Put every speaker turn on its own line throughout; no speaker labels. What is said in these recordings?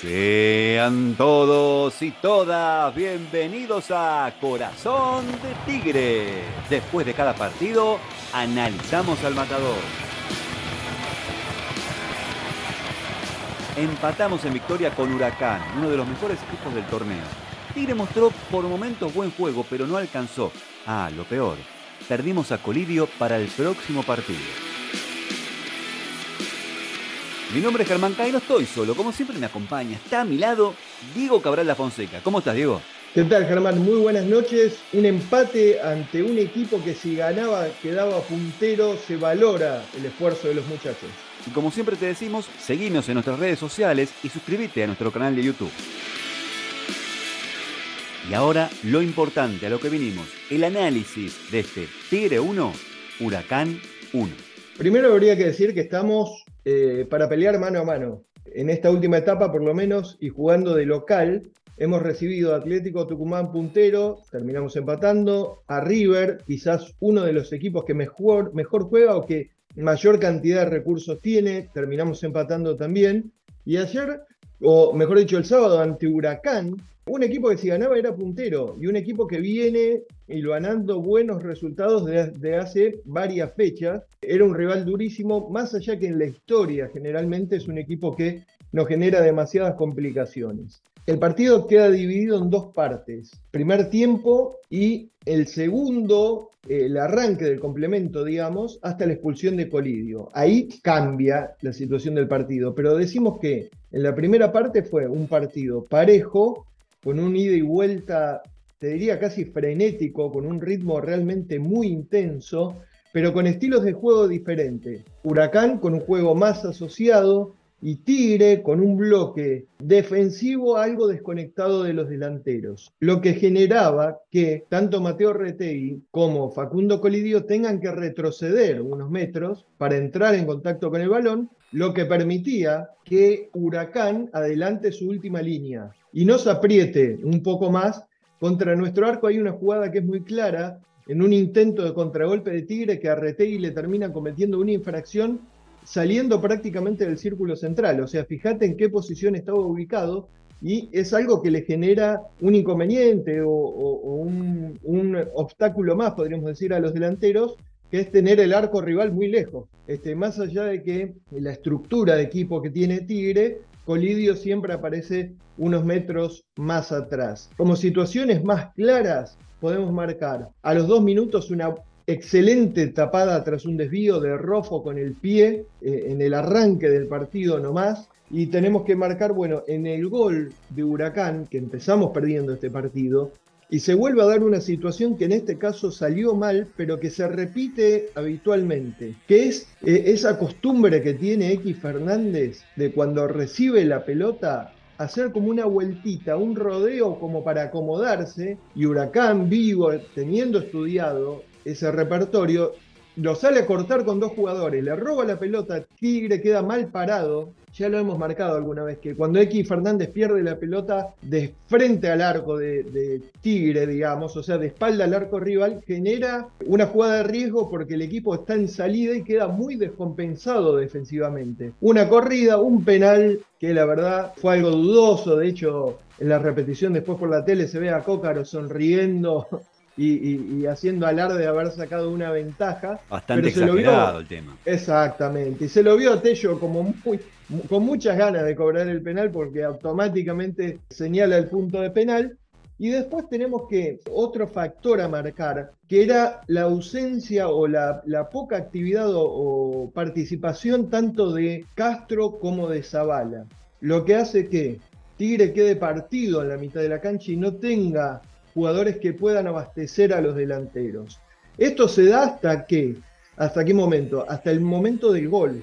Sean todos y todas bienvenidos a Corazón de Tigre. Después de cada partido, analizamos al matador. Empatamos en victoria con Huracán, uno de los mejores equipos del torneo. Tigre mostró por momentos buen juego, pero no alcanzó. Ah, lo peor, perdimos a Colidio para el próximo partido. Mi nombre es Germán Cay, no estoy solo, como siempre me acompaña, está a mi lado Diego Cabral La Fonseca. ¿Cómo estás, Diego?
¿Qué tal, Germán? Muy buenas noches. Un empate ante un equipo que si ganaba quedaba puntero, se valora el esfuerzo de los muchachos.
Y como siempre te decimos, seguinos en nuestras redes sociales y suscríbete a nuestro canal de YouTube. Y ahora lo importante, a lo que vinimos, el análisis de este Tigre 1, Huracán 1.
Primero habría que decir que estamos eh, para pelear mano a mano. En esta última etapa, por lo menos, y jugando de local, hemos recibido a Atlético Tucumán puntero, terminamos empatando, a River, quizás uno de los equipos que mejor, mejor juega o que mayor cantidad de recursos tiene, terminamos empatando también. Y ayer, o mejor dicho, el sábado ante Huracán, un equipo que si ganaba era puntero y un equipo que viene ganando buenos resultados desde hace varias fechas. Era un rival durísimo, más allá que en la historia generalmente es un equipo que no genera demasiadas complicaciones. El partido queda dividido en dos partes, primer tiempo y el segundo, el arranque del complemento, digamos, hasta la expulsión de Colidio. Ahí cambia la situación del partido, pero decimos que en la primera parte fue un partido parejo, con un ida y vuelta, te diría casi frenético, con un ritmo realmente muy intenso, pero con estilos de juego diferentes. Huracán con un juego más asociado y Tigre con un bloque defensivo algo desconectado de los delanteros, lo que generaba que tanto Mateo Retegui como Facundo Colidio tengan que retroceder unos metros para entrar en contacto con el balón, lo que permitía que Huracán adelante su última línea y nos apriete un poco más. Contra nuestro arco hay una jugada que es muy clara, en un intento de contragolpe de Tigre que a Retegui le termina cometiendo una infracción saliendo prácticamente del círculo central. O sea, fíjate en qué posición estaba ubicado y es algo que le genera un inconveniente o, un, un, obstáculo más, podríamos decir, a los delanteros, que es tener el arco rival muy lejos. Este, más allá de que la estructura de equipo que tiene Tigre Colidio siempre aparece unos metros más atrás. Como situaciones más claras, podemos marcar a los dos minutos una excelente tapada tras un desvío de Rofo con el pie eh, en el arranque del partido nomás. Y tenemos que marcar, bueno, en el gol de Huracán, que empezamos perdiendo este partido, y se vuelve a dar una situación que en este caso salió mal, pero que se repite habitualmente, que es eh, esa costumbre que tiene X Fernández de cuando recibe la pelota hacer como una vueltita, un rodeo como para acomodarse, y Huracán vivo, teniendo estudiado ese repertorio, lo sale a cortar con dos jugadores, le roba la pelota, Tigre queda mal parado, ya lo hemos marcado alguna vez, que cuando X Fernández pierde la pelota de frente al arco de, Tigre, digamos, o sea, de espalda al arco rival, genera una jugada de riesgo porque el equipo está en salida y queda muy descompensado defensivamente. Una corrida, un penal que la verdad fue algo dudoso, de hecho en la repetición después por la tele se ve a Cócaro sonriendo y, haciendo alarde de haber sacado una ventaja.
Bastante exagerado el tema.
Exactamente. Y se lo vio a Tello como muy, con muchas ganas de cobrar el penal porque automáticamente señala el punto de penal. Y después tenemos que otro factor a marcar, que era la ausencia o la, poca actividad o, participación tanto de Castro como de Zavala. Lo que hace que Tigre quede partido en la mitad de la cancha y no tenga jugadores que puedan abastecer a los delanteros. Esto se da hasta qué? ¿Hasta qué momento? Hasta el momento del gol.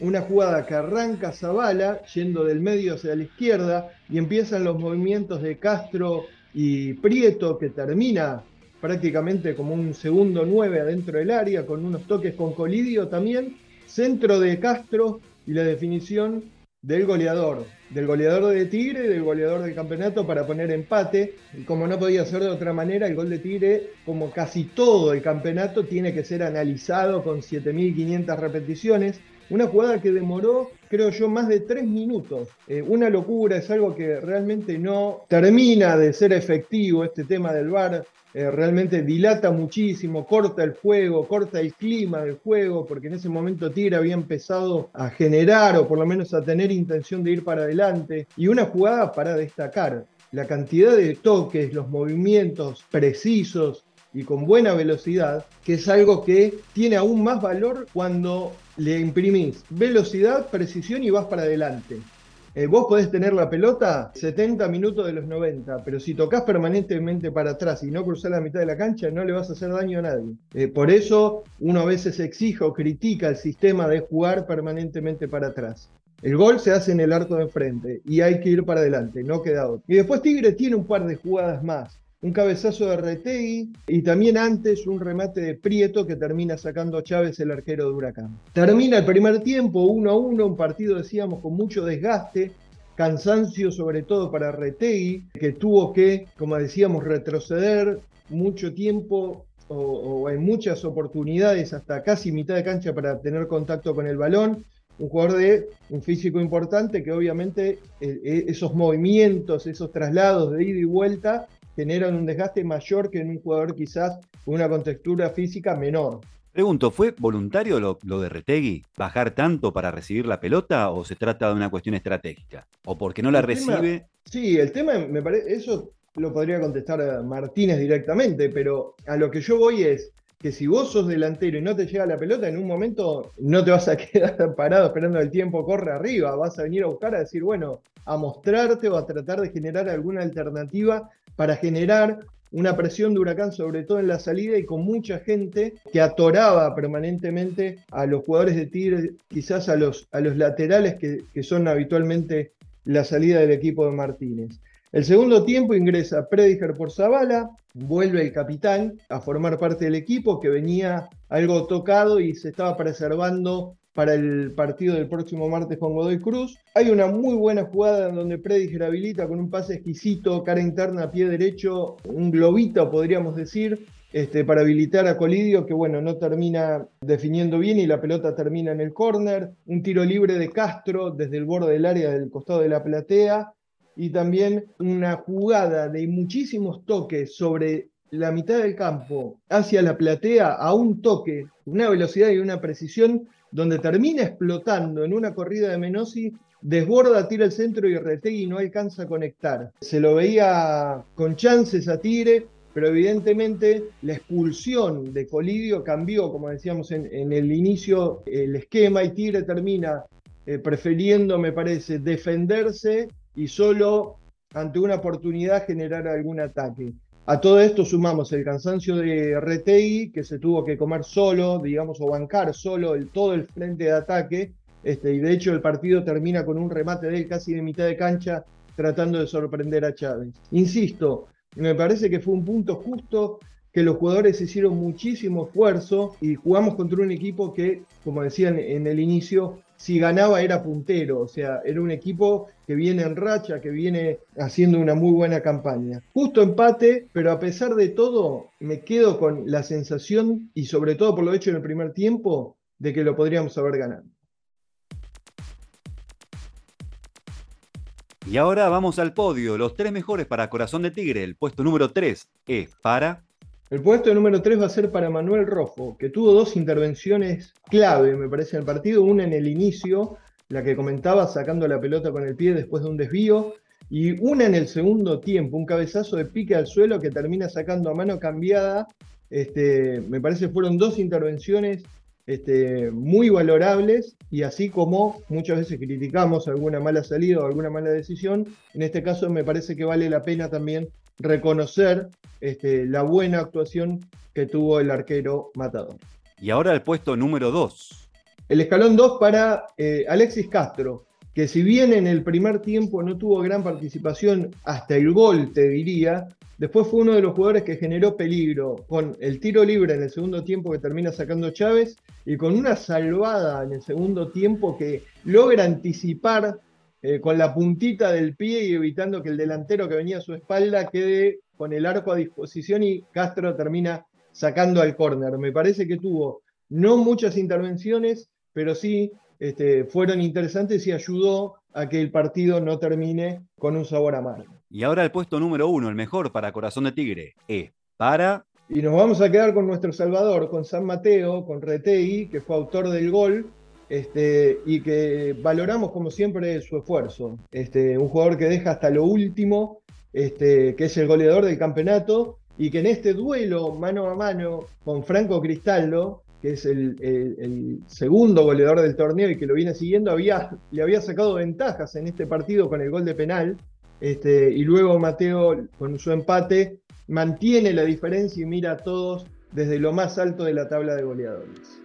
Una jugada que arranca Zavala yendo del medio hacia la izquierda y empiezan los movimientos de Castro y Prieto que termina prácticamente como un segundo nueve adentro del área con unos toques con Colidio también. Centro de Castro y la definición del goleador, del goleador de Tigre del goleador del campeonato para poner empate. Y como no podía ser de otra manera, el gol de Tigre, como casi todo el campeonato, tiene que ser analizado con 7.500 repeticiones. Una jugada que demoró creo yo, más de tres minutos. Eh, una locura, es algo que realmente no termina de ser efectivo este tema del VAR. Eh, realmente dilata muchísimo, corta el juego, corta el clima del juego, porque en ese momento Tigre había empezado a generar o por lo menos a tener intención de ir para adelante. Y una jugada para destacar, la cantidad de toques, los movimientos precisos y con buena velocidad, que es algo que tiene aún más valor cuando le imprimís velocidad, precisión y vas para adelante. Eh, vos podés tener la pelota 70 minutos de los 90, pero si tocas permanentemente para atrás y no cruzás la mitad de la cancha, no le vas a hacer daño a nadie. Eh, por eso uno a veces exige o critica el sistema de jugar permanentemente para atrás. El gol se hace en el arco de enfrente y hay que ir para adelante, no queda otro. Y después Tigre tiene un par de jugadas más un cabezazo de Retegui y también antes un remate de Prieto que termina sacando a Chávez el arquero de Huracán. Termina el primer tiempo 1 a 1, un partido decíamos con mucho desgaste, cansancio sobre todo para Retegui, que tuvo que, como decíamos, retroceder mucho tiempo o, en muchas oportunidades hasta casi mitad de cancha para tener contacto con el balón un jugador de un físico importante que obviamente eh, eh, esos movimientos, esos traslados de ida y vuelta generan un desgaste mayor que en un jugador quizás con una contextura física menor.
Pregunto, ¿fue voluntario lo, de Retegui? ¿Bajar tanto para recibir la pelota o se trata de una cuestión estratégica? ¿O porque no la recibe?
sí, el tema me parece, eso lo podría contestar Martínez directamente, pero a lo que yo voy es que si vos sos delantero y no te llega la pelota, en un momento no te vas a quedar parado esperando el tiempo corre arriba, vas a venir a buscar a decir, bueno, a mostrarte o a tratar de generar alguna alternativa para generar una presión de huracán, sobre todo en la salida y con mucha gente que atoraba permanentemente a los jugadores de Tigre, quizás a los, a los laterales que, que son habitualmente la salida del equipo de Martínez. El segundo tiempo ingresa Prediger por Zavala, vuelve el capitán a formar parte del equipo que venía algo tocado y se estaba preservando para el partido del próximo martes con Godoy Cruz. Hay una muy buena jugada en donde Prediger habilita con un pase exquisito, cara interna, pie derecho, un globito podríamos decir, este, para habilitar a Colidio, que bueno, no termina definiendo bien y la pelota termina en el córner. Un tiro libre de Castro desde el borde del área del costado de la platea. Y también una jugada de muchísimos toques sobre la mitad del campo hacia la platea a un toque, una velocidad y una precisión donde termina explotando en una corrida de Menosi, desborda, tira el centro y Retegui no alcanza a conectar. Se lo veía con chances a Tigre, pero evidentemente la expulsión de Colidio cambió, como decíamos en, el inicio, el esquema y Tigre termina eh, prefiriendo, me parece, defenderse y solo ante una oportunidad generar algún ataque. A todo esto sumamos el cansancio de Retegui, que se tuvo que comer solo, digamos, o bancar solo el, todo el frente de ataque. Este, y de hecho el partido termina con un remate de él casi de mitad de cancha, tratando de sorprender a Chávez. Insisto, me parece que fue un punto justo que los jugadores hicieron muchísimo esfuerzo y jugamos contra un equipo que, como decían en el inicio, si ganaba era puntero, o sea, era un equipo que viene en racha, que viene haciendo una muy buena campaña. Justo empate, pero a pesar de todo, me quedo con la sensación, y sobre todo por lo hecho en el primer tiempo, de que lo podríamos haber ganado.
Y ahora vamos al podio, los tres mejores para Corazón de Tigre. El puesto número 3 es para
el puesto número 3 va a ser para Manuel Rojo, que tuvo dos intervenciones clave, me parece, en el partido. Una en el inicio, la que comentaba, sacando la pelota con el pie después de un desvío. Y una en el segundo tiempo, un cabezazo de pique al suelo que termina sacando a mano cambiada. Este, me parece fueron dos intervenciones este, muy valorables y así como muchas veces criticamos alguna mala salida o alguna mala decisión, en este caso me parece que vale la pena también reconocer este, la buena actuación que tuvo el arquero Matador.
Y ahora el puesto número 2.
El escalón 2 para eh, Alexis Castro, que si bien en el primer tiempo no tuvo gran participación hasta el gol, te diría, después fue uno de los jugadores que generó peligro con el tiro libre en el segundo tiempo que termina sacando Chávez y con una salvada en el segundo tiempo que logra anticipar eh, con la puntita del pie y evitando que el delantero que venía a su espalda quede con el arco a disposición y Castro termina sacando al córner. Me parece que tuvo no muchas intervenciones, pero sí este, fueron interesantes y ayudó a que el partido no termine con un sabor amargo.
Y ahora el puesto número uno, el mejor para Corazón de Tigre, es para...
Y nos vamos a quedar con nuestro Salvador, con San Mateo, con Retegui, que fue autor del gol, este, y que valoramos como siempre su esfuerzo. Este, un jugador que deja hasta lo último, este, que es el goleador del campeonato, y que en este duelo mano a mano con Franco Cristaldo, que es el, segundo goleador del torneo y que lo viene siguiendo, le había sacado ventajas en este partido con el gol de penal. Este, y luego Mateo, con su empate, mantiene la diferencia y mira a todos desde lo más alto de la tabla de goleadores.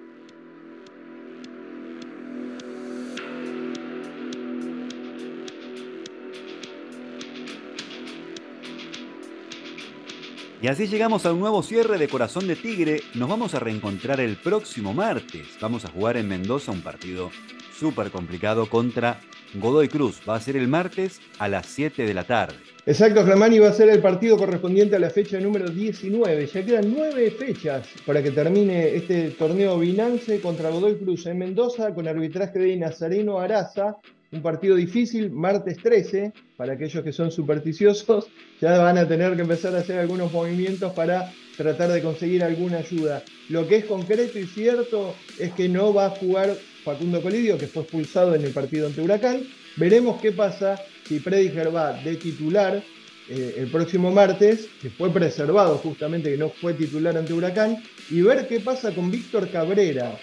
Y así llegamos a un nuevo cierre de Corazón de Tigre. Nos vamos a reencontrar el próximo martes. Vamos a jugar en Mendoza un partido súper complicado contra Godoy Cruz. Va a ser el martes a las 7 de la tarde.
Exacto, y va a ser el partido correspondiente a la fecha número 19. Ya quedan nueve fechas para que termine este torneo Binance contra Godoy Cruz en Mendoza con arbitraje de Nazareno Araza un partido difícil, martes 13, para aquellos que son supersticiosos, ya van a tener que empezar a hacer algunos movimientos para tratar de conseguir alguna ayuda. Lo que es concreto y cierto es que no va a jugar Facundo Colidio, que fue expulsado en el partido ante Huracán. Veremos qué pasa si Prediger va de titular eh, el próximo martes, que fue preservado justamente, que no fue titular ante Huracán, y ver qué pasa con Víctor Cabrera,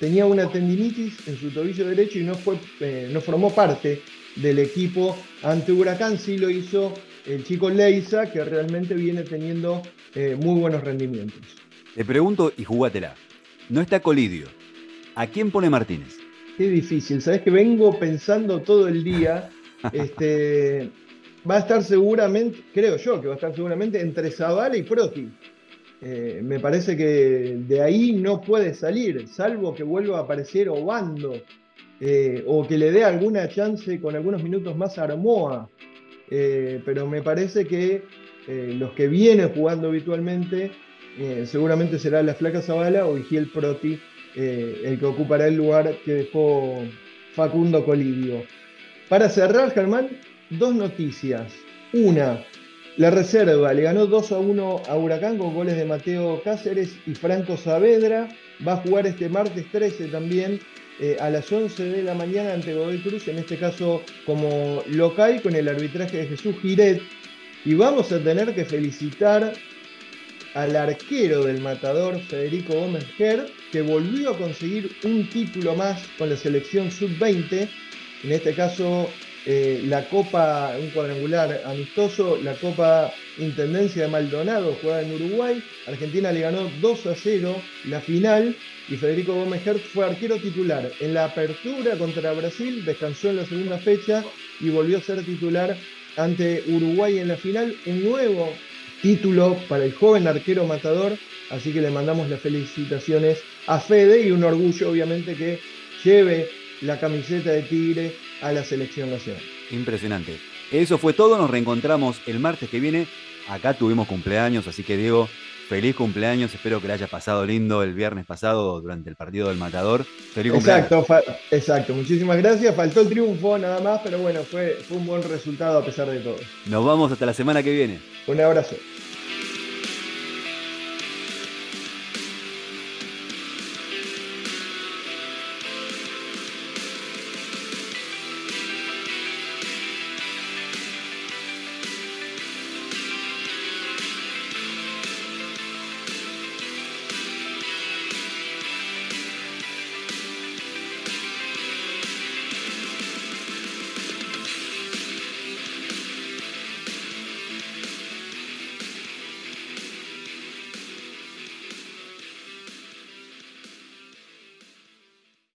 tenía una tendinitis en su tobillo derecho y no, fue, eh, no formó parte del equipo ante Huracán, sí lo hizo el chico Leisa, que realmente viene teniendo eh, muy buenos rendimientos.
Te pregunto y jugátela. No está Colidio. ¿A quién pone Martínez?
Qué difícil. Sabes que vengo pensando todo el día. este, va a estar seguramente, creo yo que va a estar seguramente entre Zavala y Proti. Eh, me parece que de ahí no puede salir, salvo que vuelva a aparecer Obando eh, o que le dé alguna chance con algunos minutos más a Armoa. Eh, pero me parece que los que vienen jugando habitualmente seguramente será la Flaca Zavala o Vigiel Proti el que ocupará el lugar que dejó Facundo Colidio. Para cerrar, Germán, dos noticias. Una, la reserva le ganó 2 a 1 a Huracán con goles de Mateo Cáceres y Franco Saavedra. Va a jugar este martes 13 también eh, a las 11 de la mañana ante Godoy Cruz, en este caso como local con el arbitraje de Jesús Giret. Y vamos a tener que felicitar al arquero del matador Federico Gómez Ger, que volvió a conseguir un título más con la selección sub-20. En este caso eh, la Copa, un cuadrangular amistoso, la Copa Intendencia de Maldonado jugada en Uruguay. Argentina le ganó 2 a 0 la final y Federico Gómez fue arquero titular. En la apertura contra Brasil descansó en la segunda fecha y volvió a ser titular ante Uruguay en la final. Un nuevo título para el joven arquero matador, así que le mandamos las felicitaciones a Fede y un orgullo obviamente que lleve la camiseta de Tigre a la selección nacional.
Impresionante. Eso fue todo, nos reencontramos el martes que viene. Acá tuvimos cumpleaños, así que Diego, feliz cumpleaños. Espero que le haya pasado lindo el viernes pasado durante el partido del Matador. Feliz
exacto, exacto. Muchísimas gracias. Faltó el triunfo nada más, pero bueno, fue, fue un buen resultado a pesar de todo.
Nos vamos hasta la semana que viene.
Un abrazo.